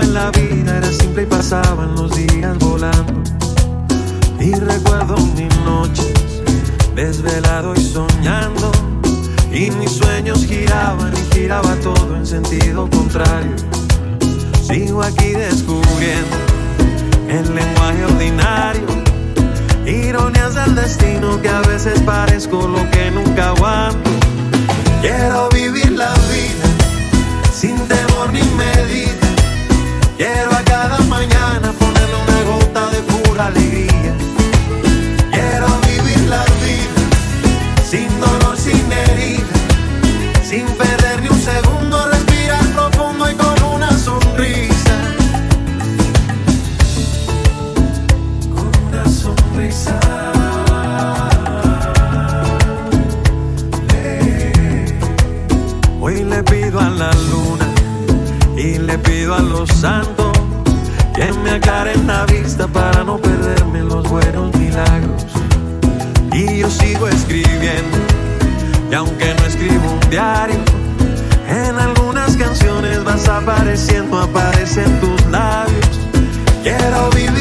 en la vida era simple y pasaban los días volando. Y recuerdo mis noches desvelado y soñando. Y mis sueños giraban y giraba todo en sentido contrario. Sigo aquí descubriendo el lenguaje ordinario. Ironías del destino que a veces parezco lo que nunca aguanto. Quiero vivir la vida sin temor ni medida Quiero a cada mañana ponerle una gota de pura alegría. Quiero vivir la vida sin dolor. Santo, que me aclare la vista para no perderme los buenos milagros. Y yo sigo escribiendo, y aunque no escribo un diario, en algunas canciones vas apareciendo, aparecen tus labios. Quiero vivir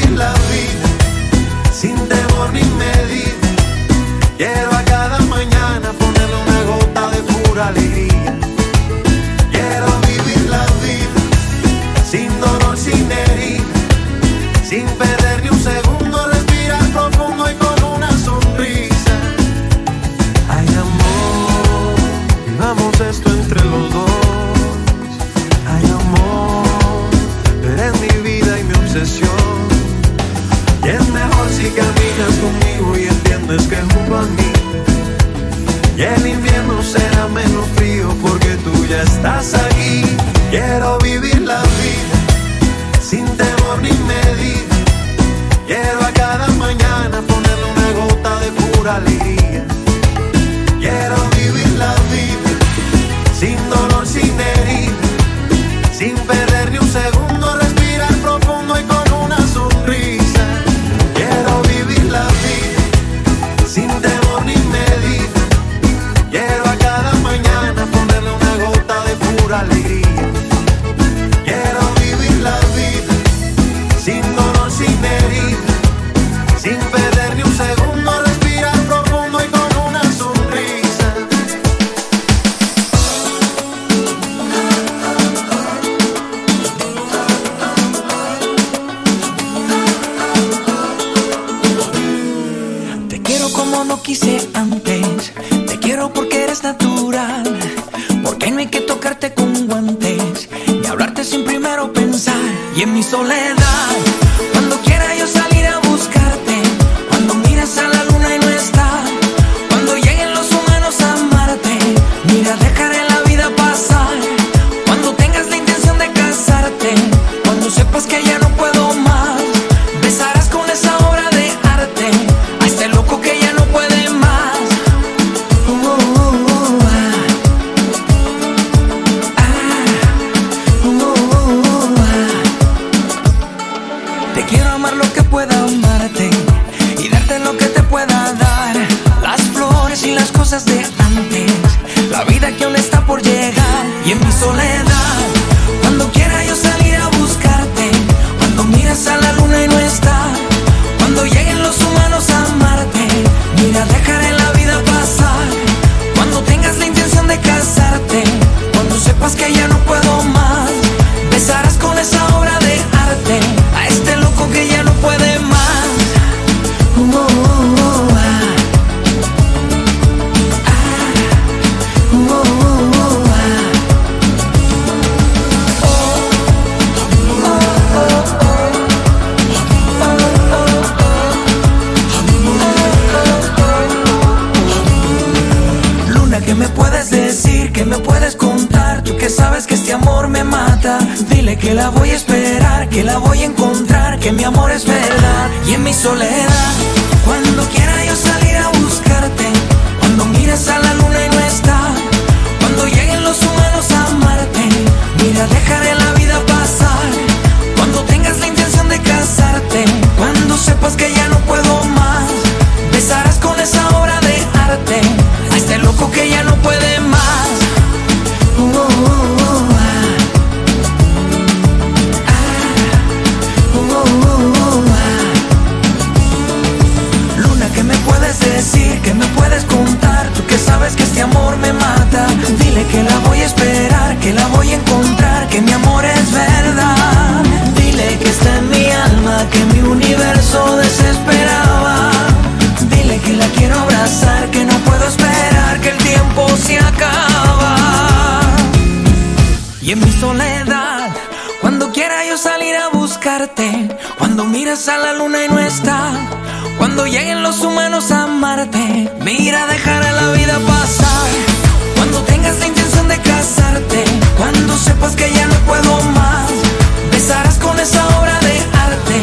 江湖光。so land miras a la luna y no está. Cuando lleguen los humanos a amarte. Mira, dejará la vida pasar. Cuando tengas la intención de casarte. Cuando sepas que ya no puedo más. Besarás con esa obra de arte.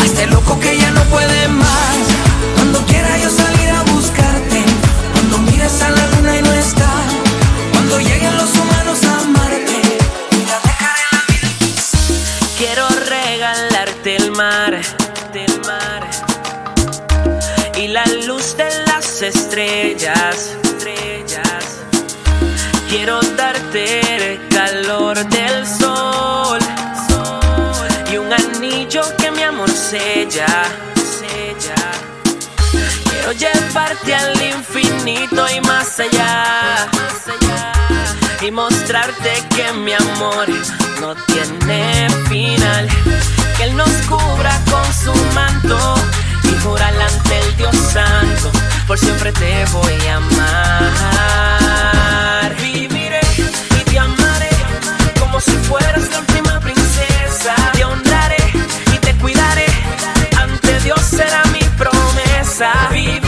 A este loco que ya no puede más. Estrellas, estrellas. Quiero darte el calor del sol, sol y un anillo que mi amor sella, sella. Quiero llevarte al infinito y más allá, y mostrarte que mi amor no tiene final. Que Él nos cubra con su manto y jurar ante el Dios Santo, por siempre te voy a amar. Viviré y te amaré como si fueras la última princesa. Te honraré y te cuidaré, ante Dios será mi promesa. Viviré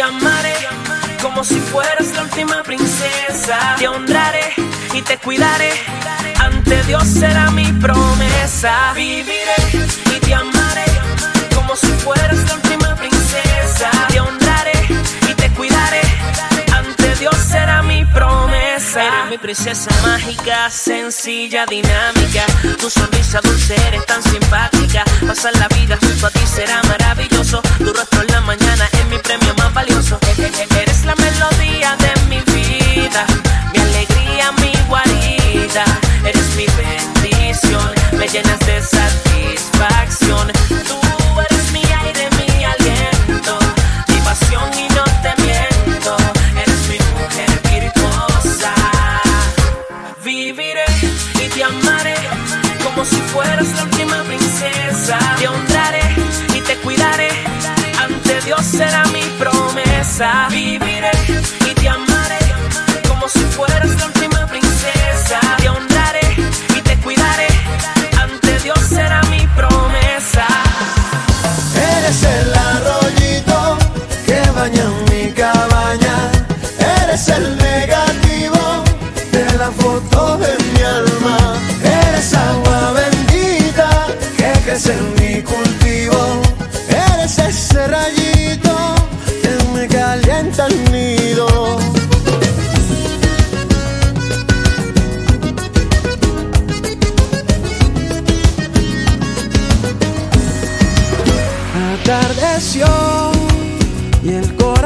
Te amaré como si fueras la última princesa. Te honraré y te cuidaré. Ante Dios será mi promesa. Viviré y te amaré como si fueras la última princesa. Te honraré y te cuidaré. Ante Dios será mi promesa. Eres mi princesa mágica, sencilla, dinámica. Tu sonrisa dulce eres tan simpática. Pasar la vida junto a ti será maravilloso. Tu rostro en la mañana Eres la melodía de mi vida, mi alegría, mi guarida. Eres mi bendición, me llenas de satisfacción.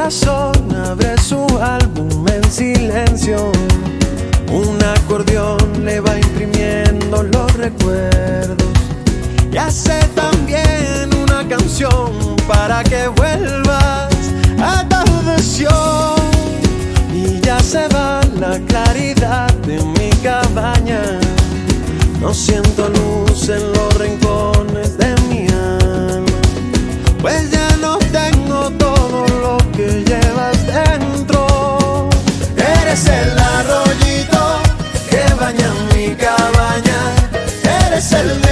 Corazón abre su álbum en silencio. Un acordeón le va imprimiendo los recuerdos y hace también una canción para que vuelvas. Atardeció y ya se va la claridad de mi cabaña. No siento luz en los rincones de mi alma. Pues El arroyito que baña mi cabaña. Eres el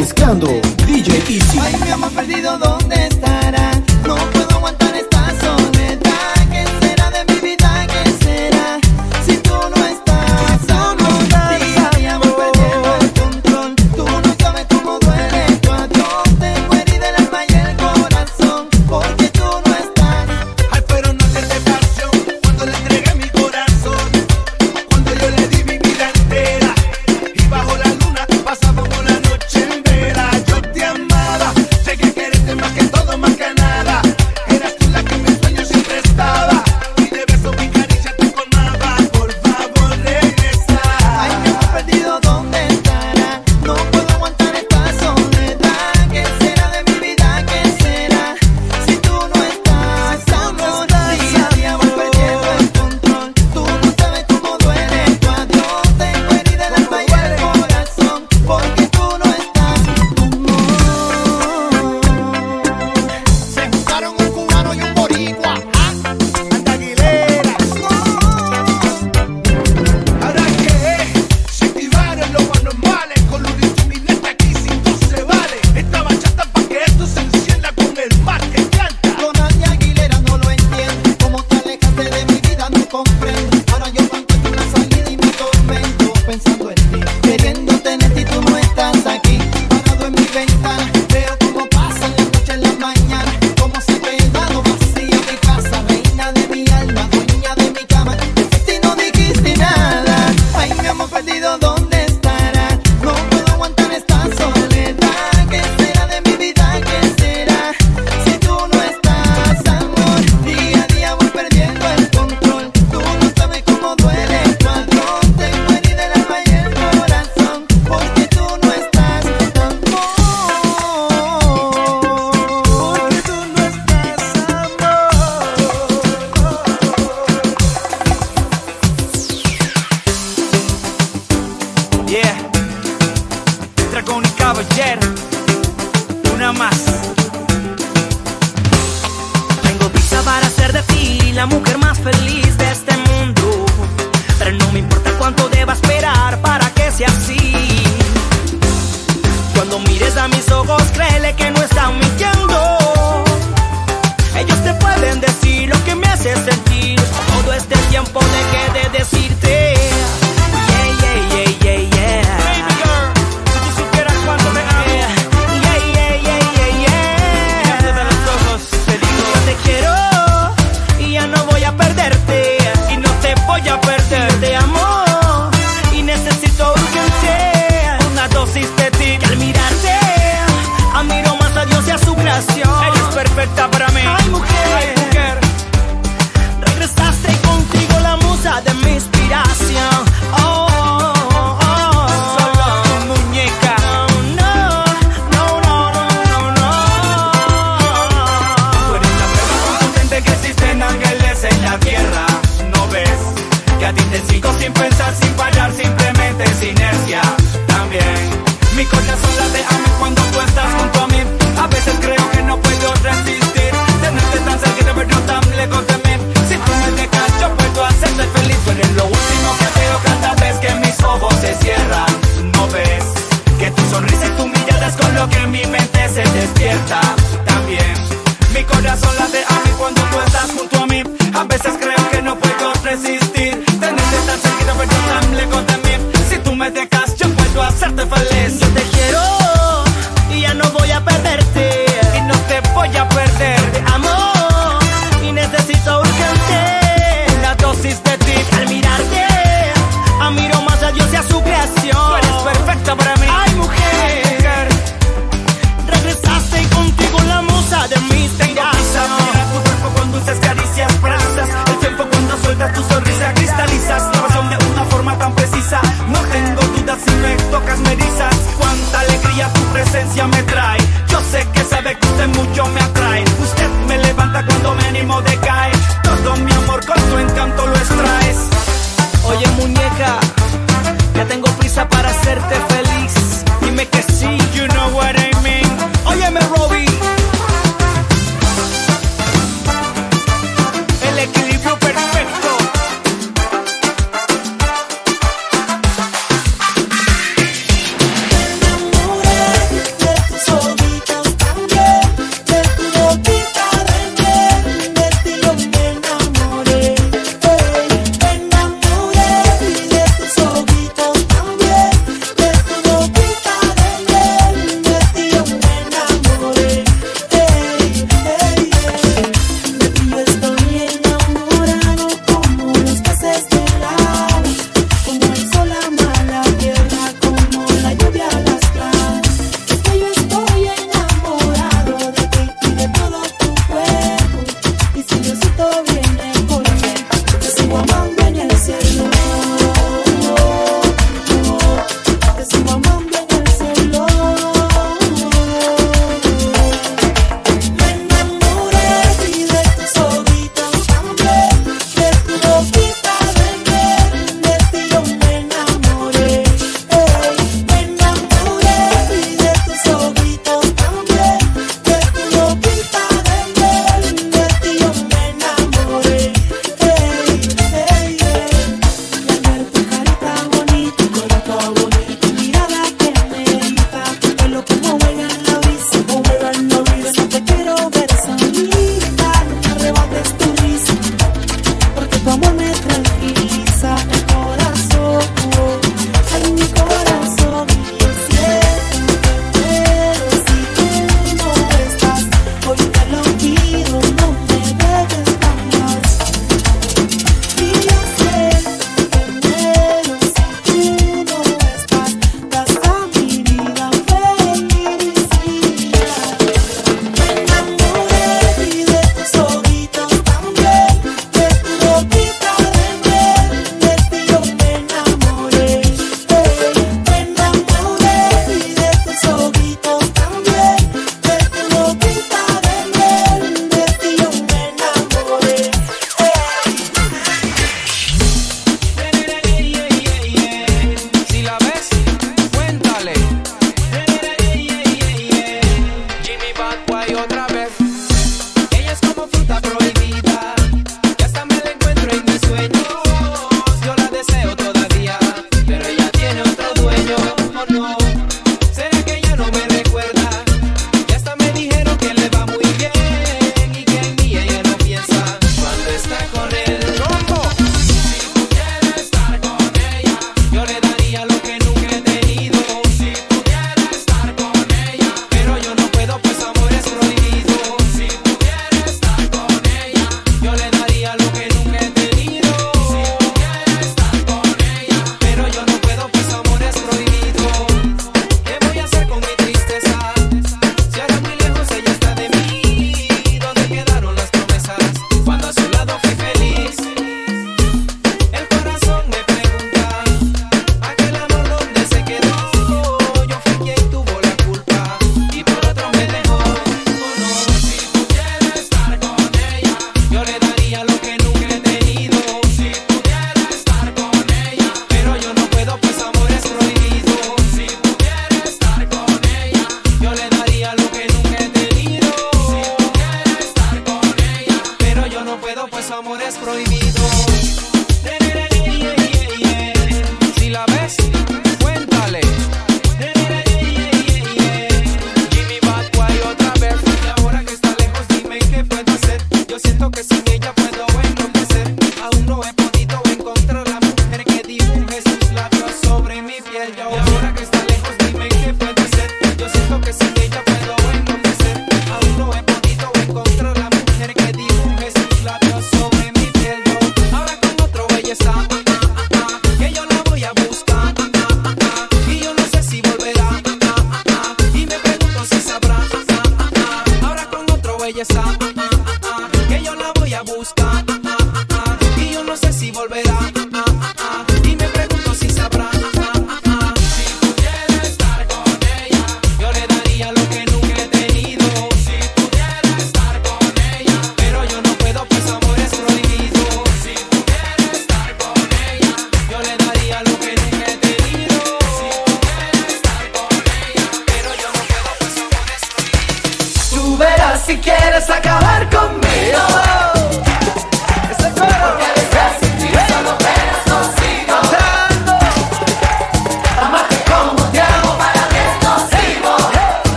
mezclando DJ Easy. Ay, perdido. una más. Tengo pizza para hacer de ti la mujer más feliz de este mundo. Pero no me importa cuánto deba esperar para que sea así. Cuando mires a mis ojos, créele que no están mintiendo. Ellos te pueden decir lo que me hace sentir. Todo este tiempo de que I'm like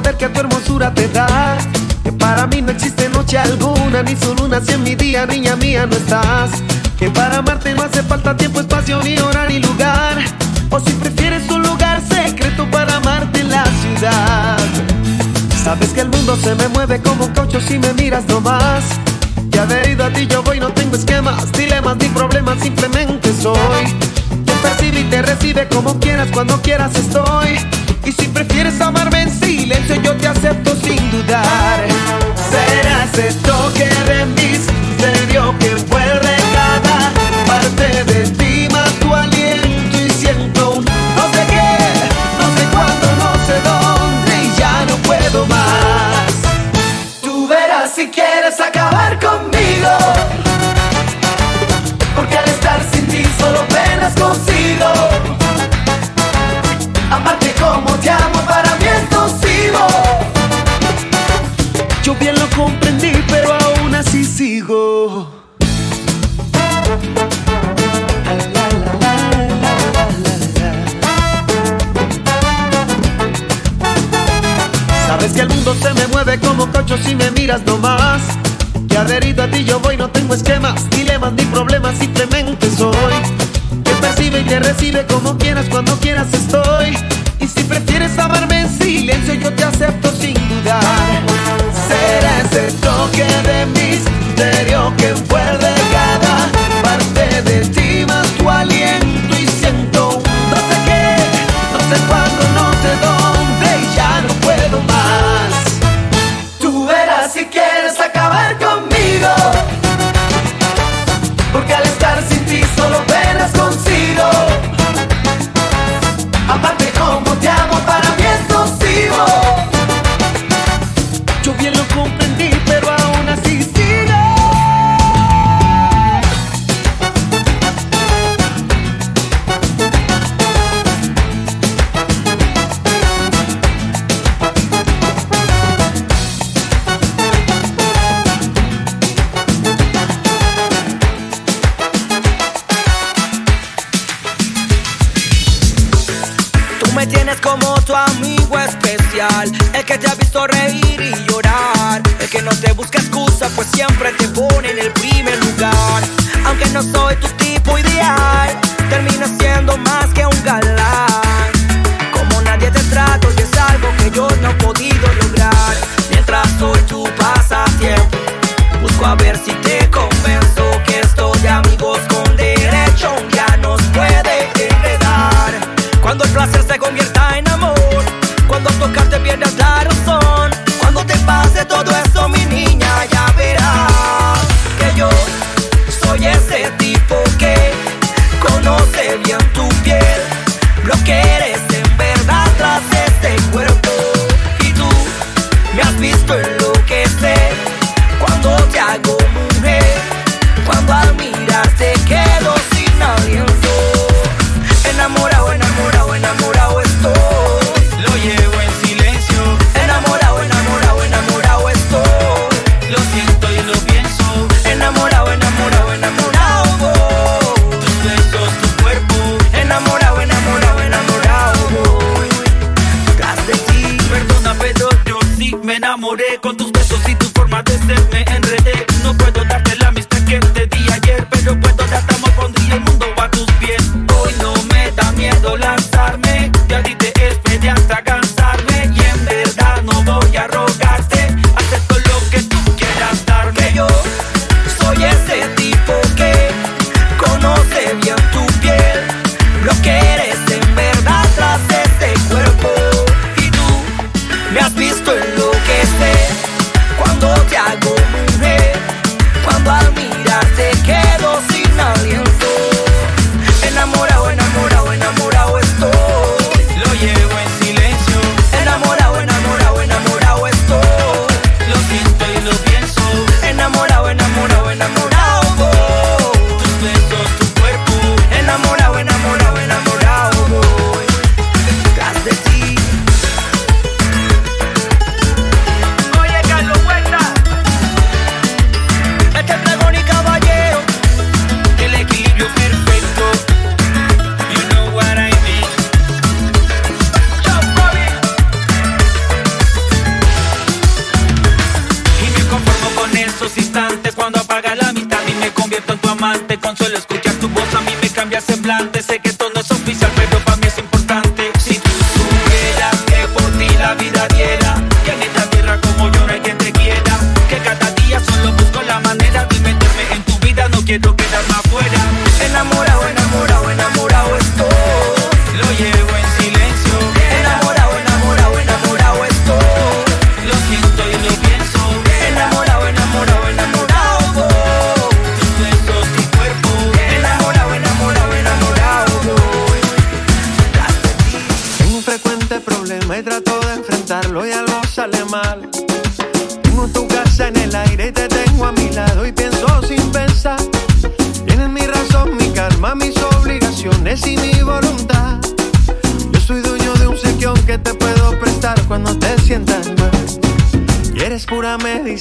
poder que tu hermosura te da. Que para mí no existe noche alguna, ni su luna si en mi día, niña mía, no estás. Que para amarte no hace falta tiempo, espacio, ni hora, ni lugar. O si prefieres un lugar secreto para amarte en la ciudad. Sabes que el mundo se me mueve como un caucho si me miras nomás. Que adherido a ti yo voy, no tengo esquemas, dilemas ni problemas, simplemente soy. Te percibe y te recibe como quieras, cuando quieras estoy. Y si prefieres amarme en silencio, yo te acepto sin dudar. Será ese toque de misterio que vuelve cada parte de ti, más tu aliento y siento un no sé qué, no sé cuándo, no sé dónde y ya no puedo más. Tú verás si quieres acabar conmigo, porque al estar sin ti solo penas consigo. Sabes que el mundo se me mueve como cocho si me miras nomás. Que adherido a ti yo voy, no tengo esquemas, dilemas ni problemas, simplemente soy. Que percibe y te recibe como quieras, cuando quieras estoy. Y si prefieres amarme en silencio, yo te acepto sin dudar. Será ese toque de mi tontería.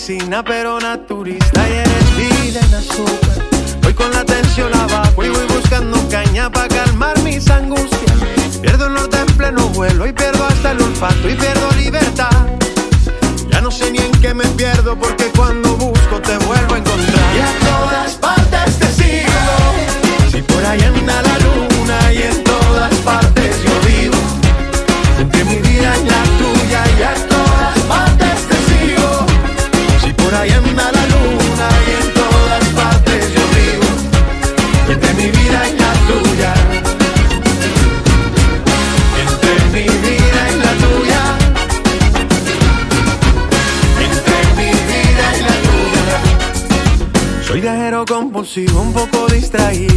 medicina, pero naturista y eres vida en azúcar. Voy con la tensión abajo y voy buscando caña para calmar mis angustias. Pierdo el norte en pleno vuelo y pierdo hasta el olfato y pierdo distraí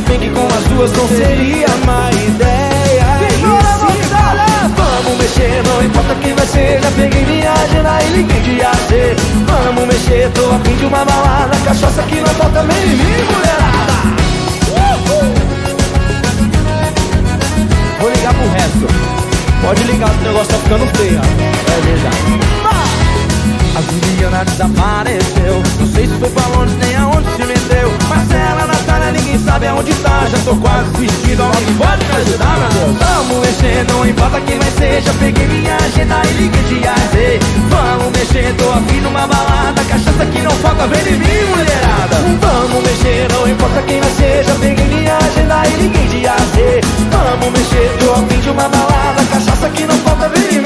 Se bem que com as duas não seria má ideia. Vamos mexer, não importa quem vai ser Já peguei minha agenda e liguei de AC Vamos mexer, tô afim de uma balada Cachaça que não falta nem em mim, mulherada. Vou ligar pro resto. Pode ligar, o negócio tá ficando feio É verdade a Juliana desapareceu. Não sei se foi pra Londres nem aonde se meteu. Marcela, Natália, ninguém sabe aonde tá. Já tô quase vestido, alguém pode me ajudar, meu Deus? Vamos mexer, não importa quem vai ser. Já peguei minha agenda e liguei de AZ Vamos mexer, tô afim numa balada. Cachaça que não falta, vem em mim, mulherada. Vamos mexer, não importa quem vai ser. Já peguei minha agenda e liguei de AZ Vamos mexer, tô afim de uma balada. Cachaça que não falta, vem em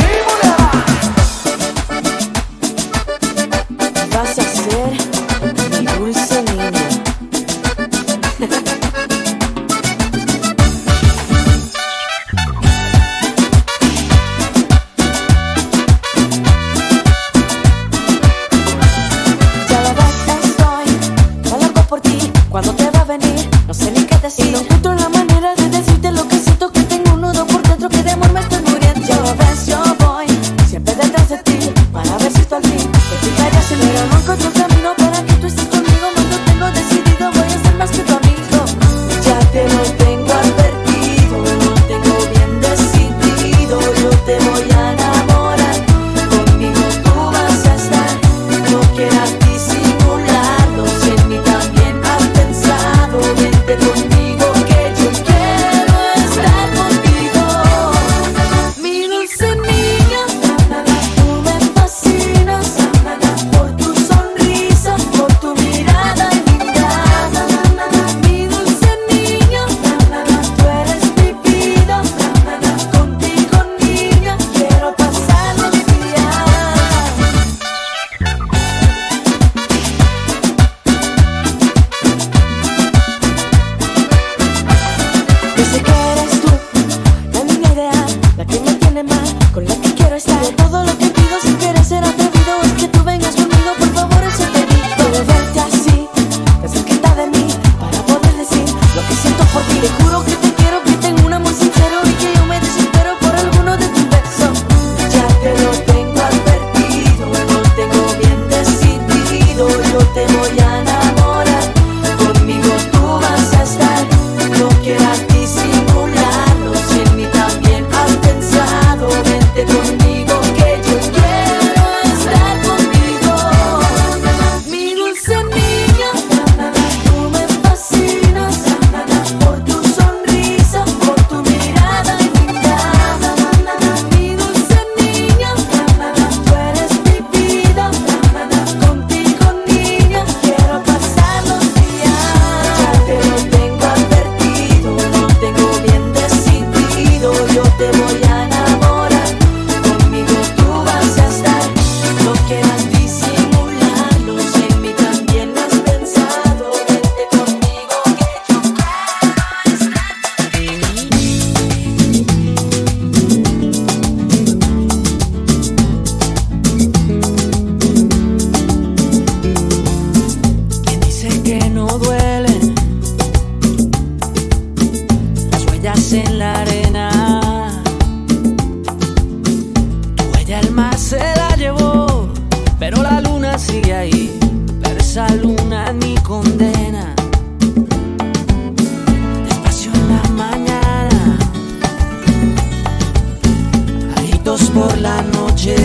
por la noche.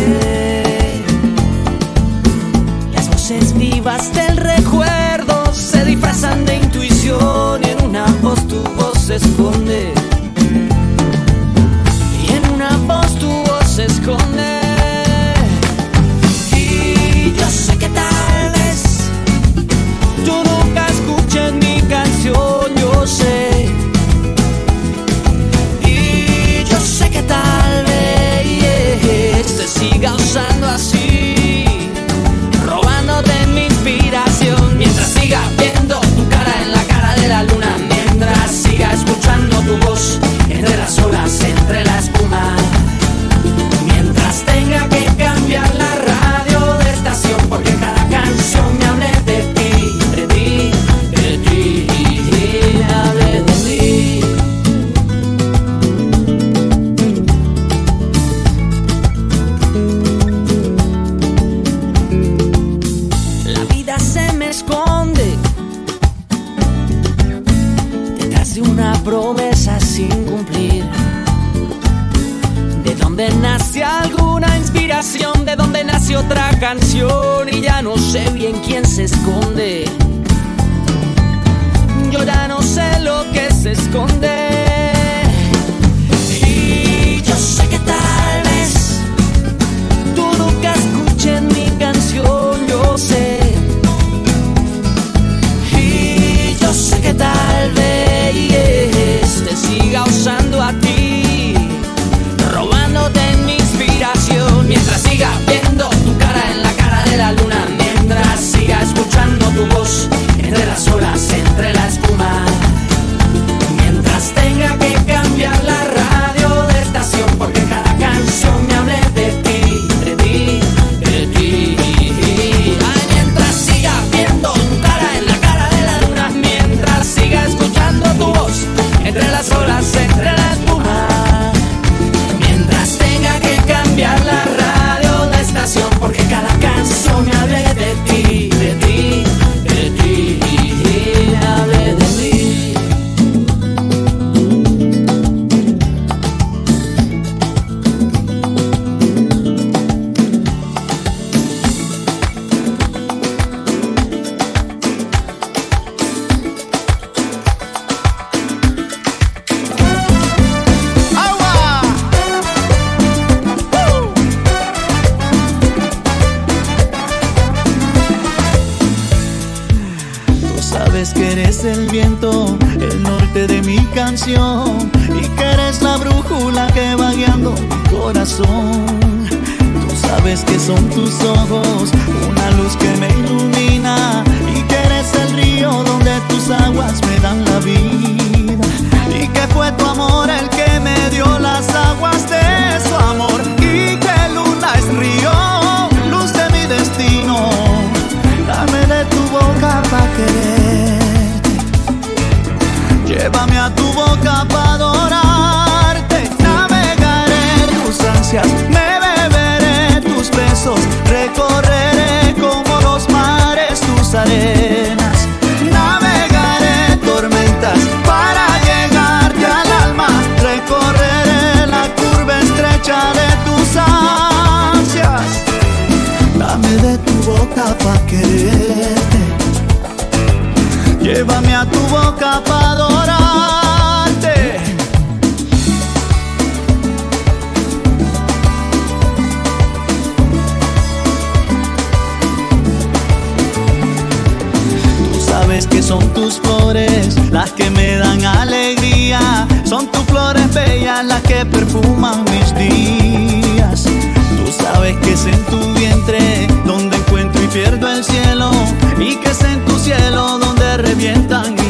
Las voces vivas del eres el viento, el norte de mi canción y que eres la brújula que va guiando mi corazón. Tú sabes que son tus ojos, una luz que me ilumina y que eres el río donde tus aguas me dan la vida y que fue tu amor el que me dio las aguas de su amor y que luna es río, luz de mi destino. Dame de tu boca pa' quererte. Llévame a tu boca pa' adorarte. Navegaré tus ansias, me beberé tus besos. Recorreré como los mares tus arenas. Navegaré tormentas para llegarte al alma. Recorreré la curva estrecha de tus ansias. Dame de tu boca pa' quererte. Llévame a tu boca pa' adorarte. Tú sabes que son tus flores las que me dan alegría. Son tus flores bellas las que perfuman mis días. Tú sabes que es en tu vientre donde encuentro y pierdo el cielo. Y que es en tu cielo donde revientan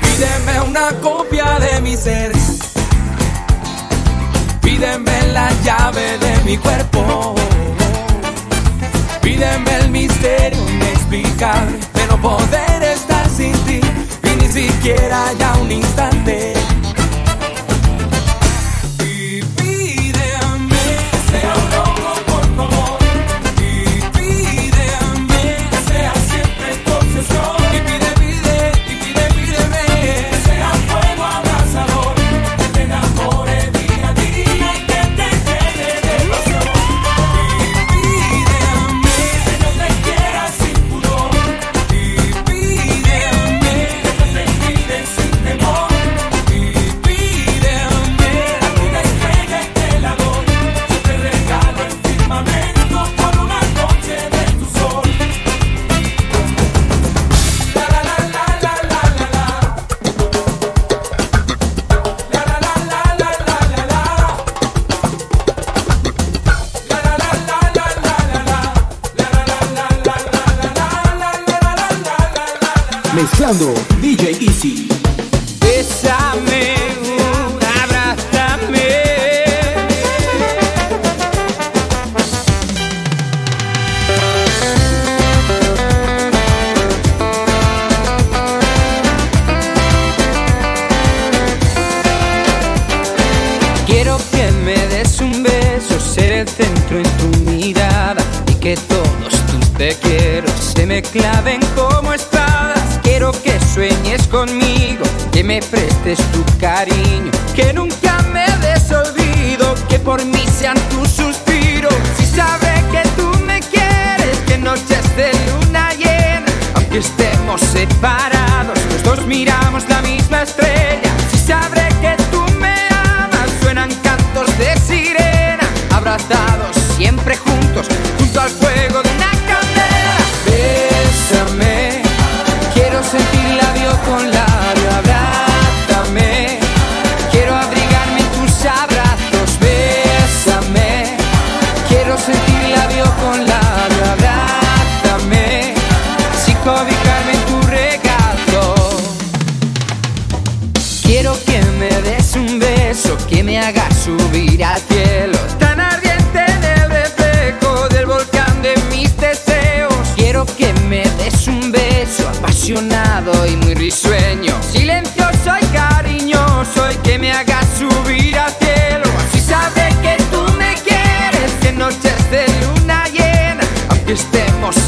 Pídeme una copia de mi ser. Pídeme la llave de mi cuerpo. Pídeme el misterio inexplicable de no poder estar sin ti. Y ni siquiera ya un instante.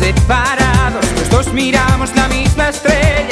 separados, los dos miramos la misma estrella.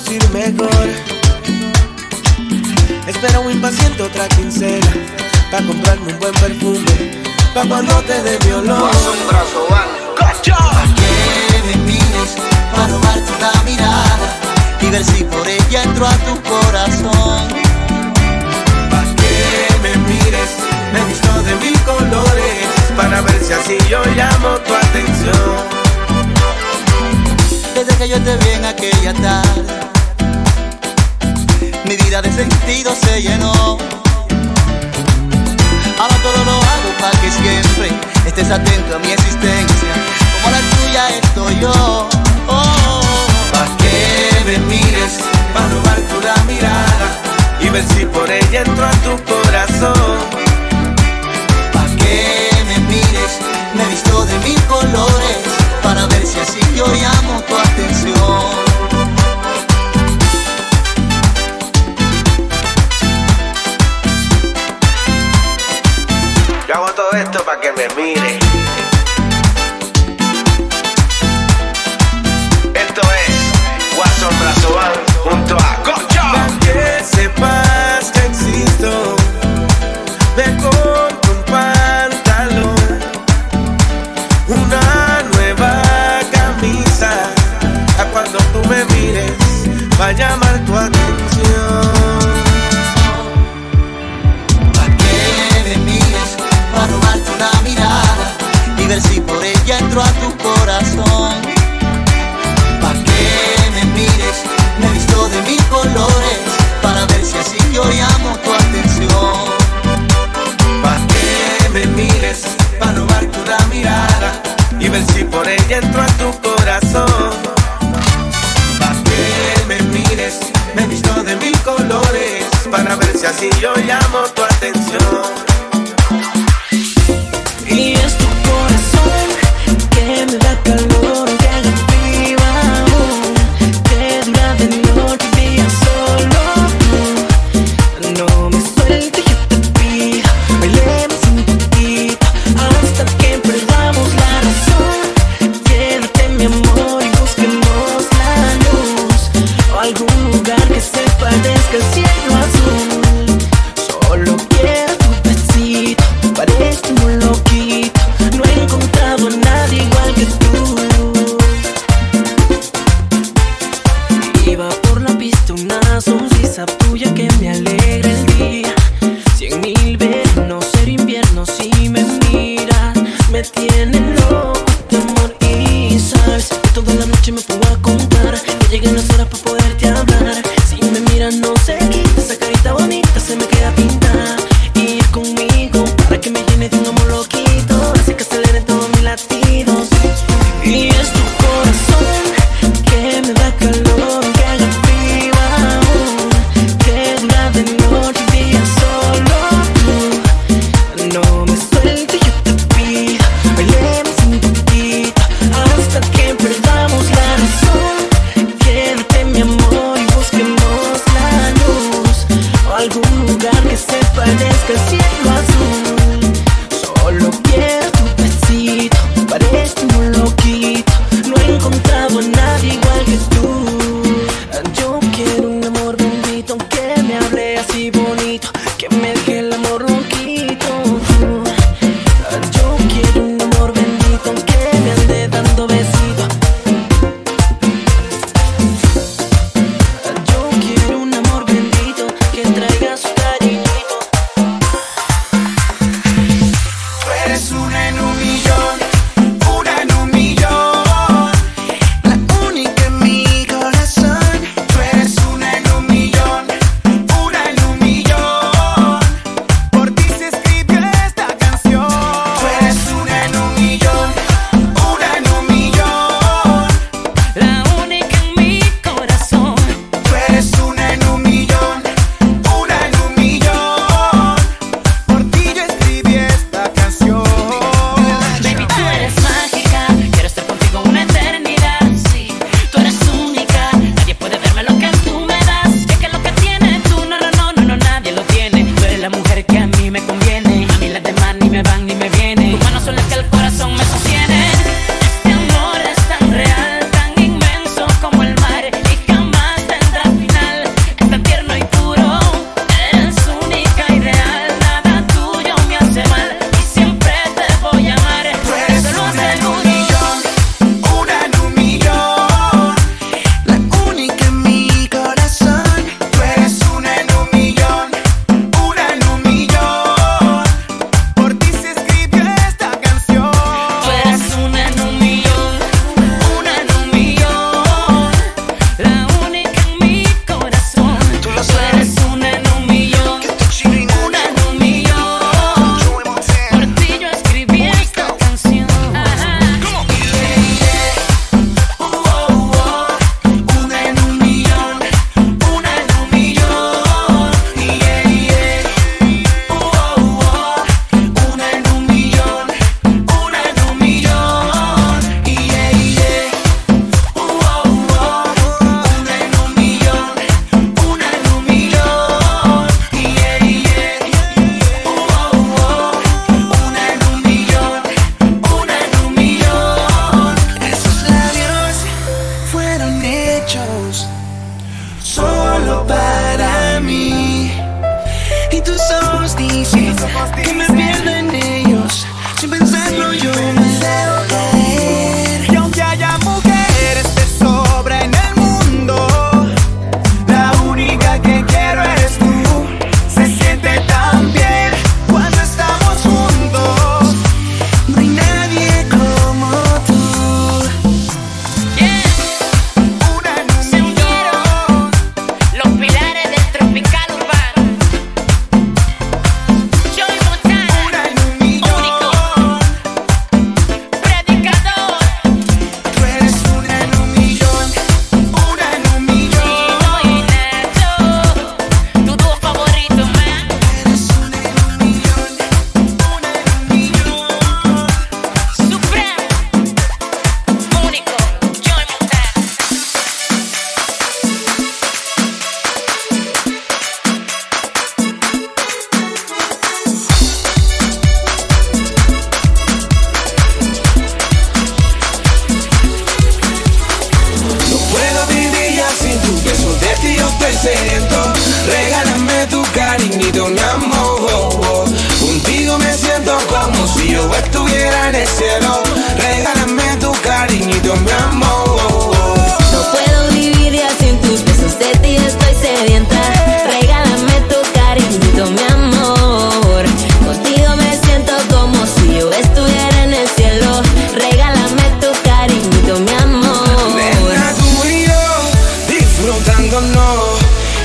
Para lucir mejor. Espero un impaciente otra quincena. Para comprarme un buen perfume. Pa' cuando te dé mi olor. Pa' que me mires, para robarte una mirada y ver si por ella entro a tu corazón. Pa' que me mires, me visto de mil colores. Para ver si así yo llamo tu atención. Desde que yo te vi en aquella tarde, mi vida de sentido se llenó. Ahora todo lo hago para que siempre estés atento a mi existencia. Como la tuya estoy yo. Oh. Pa' que me mires, pa' robar tu la mirada y ver si por ella entro a tu corazón. Pa' que me mires, me visto de mil colores para ver si así yo llamo esto pa' que me mire. Esto es Watson Brazo Band junto a Cocho. Pa' que sepas que existo. Me compro un pantalón, una nueva camisa. A cuando tú me mires, va a ver si por ella entro a tu corazón. Pa' que me mires, me visto de mil colores para ver si así yo llamo tu atención.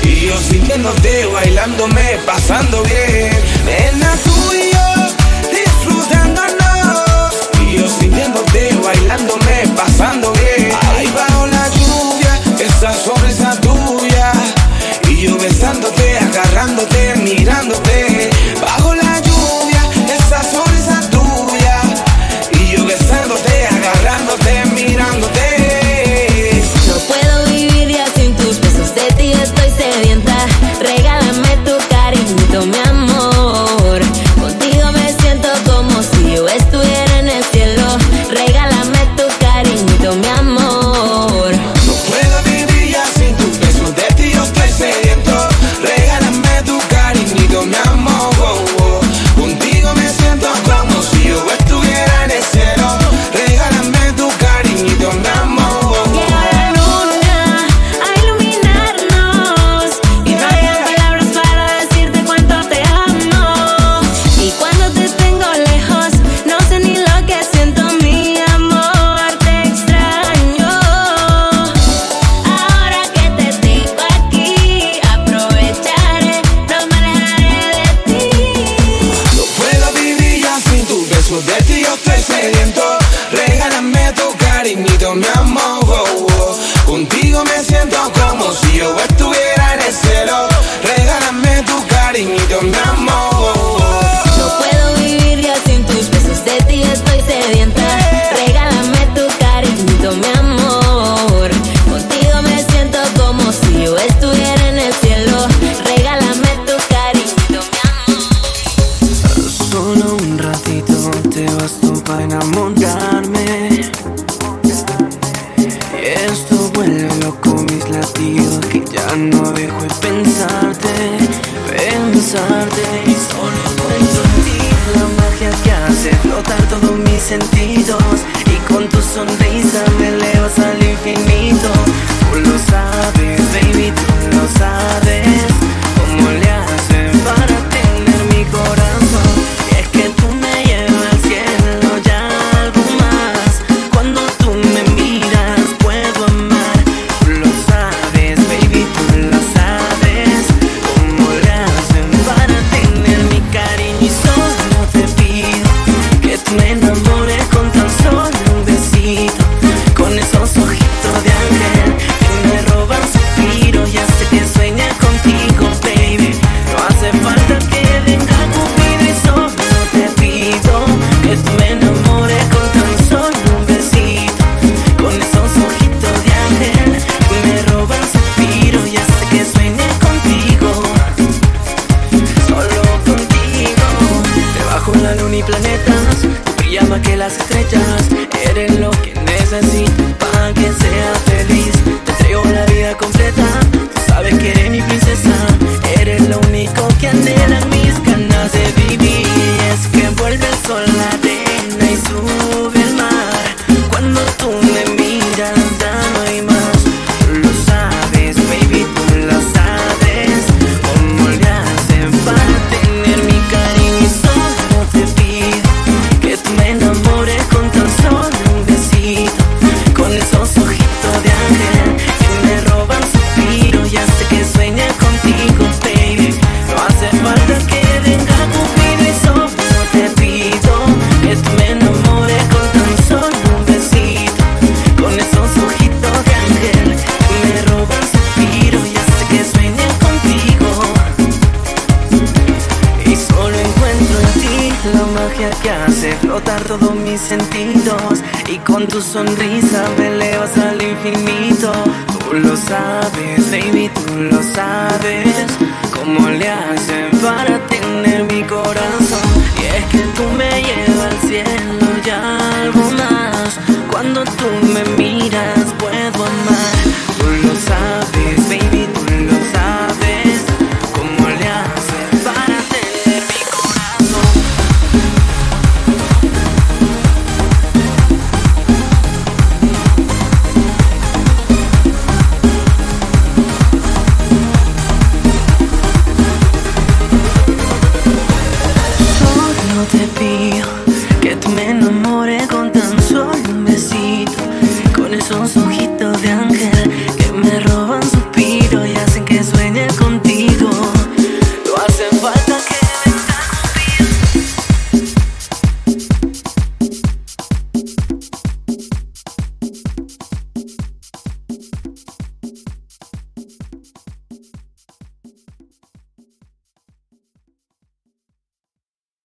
Y yo sintiéndote, bailándome, pasando bien. Nena, tú y yo, disfrutándonos. Y yo sintiéndote, bailándome it's so here.